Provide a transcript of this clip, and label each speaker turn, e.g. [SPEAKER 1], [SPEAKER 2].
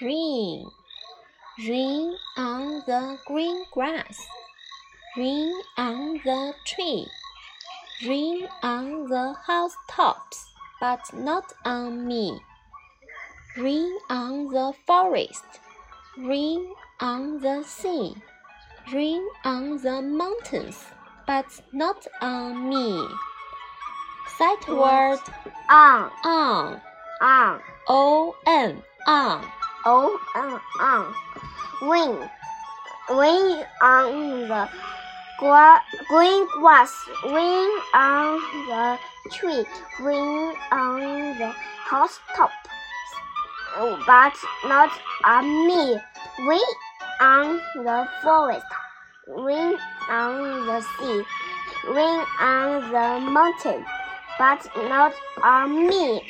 [SPEAKER 1] Rain, rain on the green grass, rain on the tree, rain on the housetops, but not on me. Rain on the forest, rain on the sea, rain on the mountains, but not on me. Sight word
[SPEAKER 2] on,
[SPEAKER 1] on,
[SPEAKER 2] on,
[SPEAKER 1] o n on.
[SPEAKER 2] O, n, on. Rain, rain on the green grass, rain on the tree, rain on the house housetop, oh, but not on me. Rain on the forest, rain on the sea, rain on the mountain, but not on me.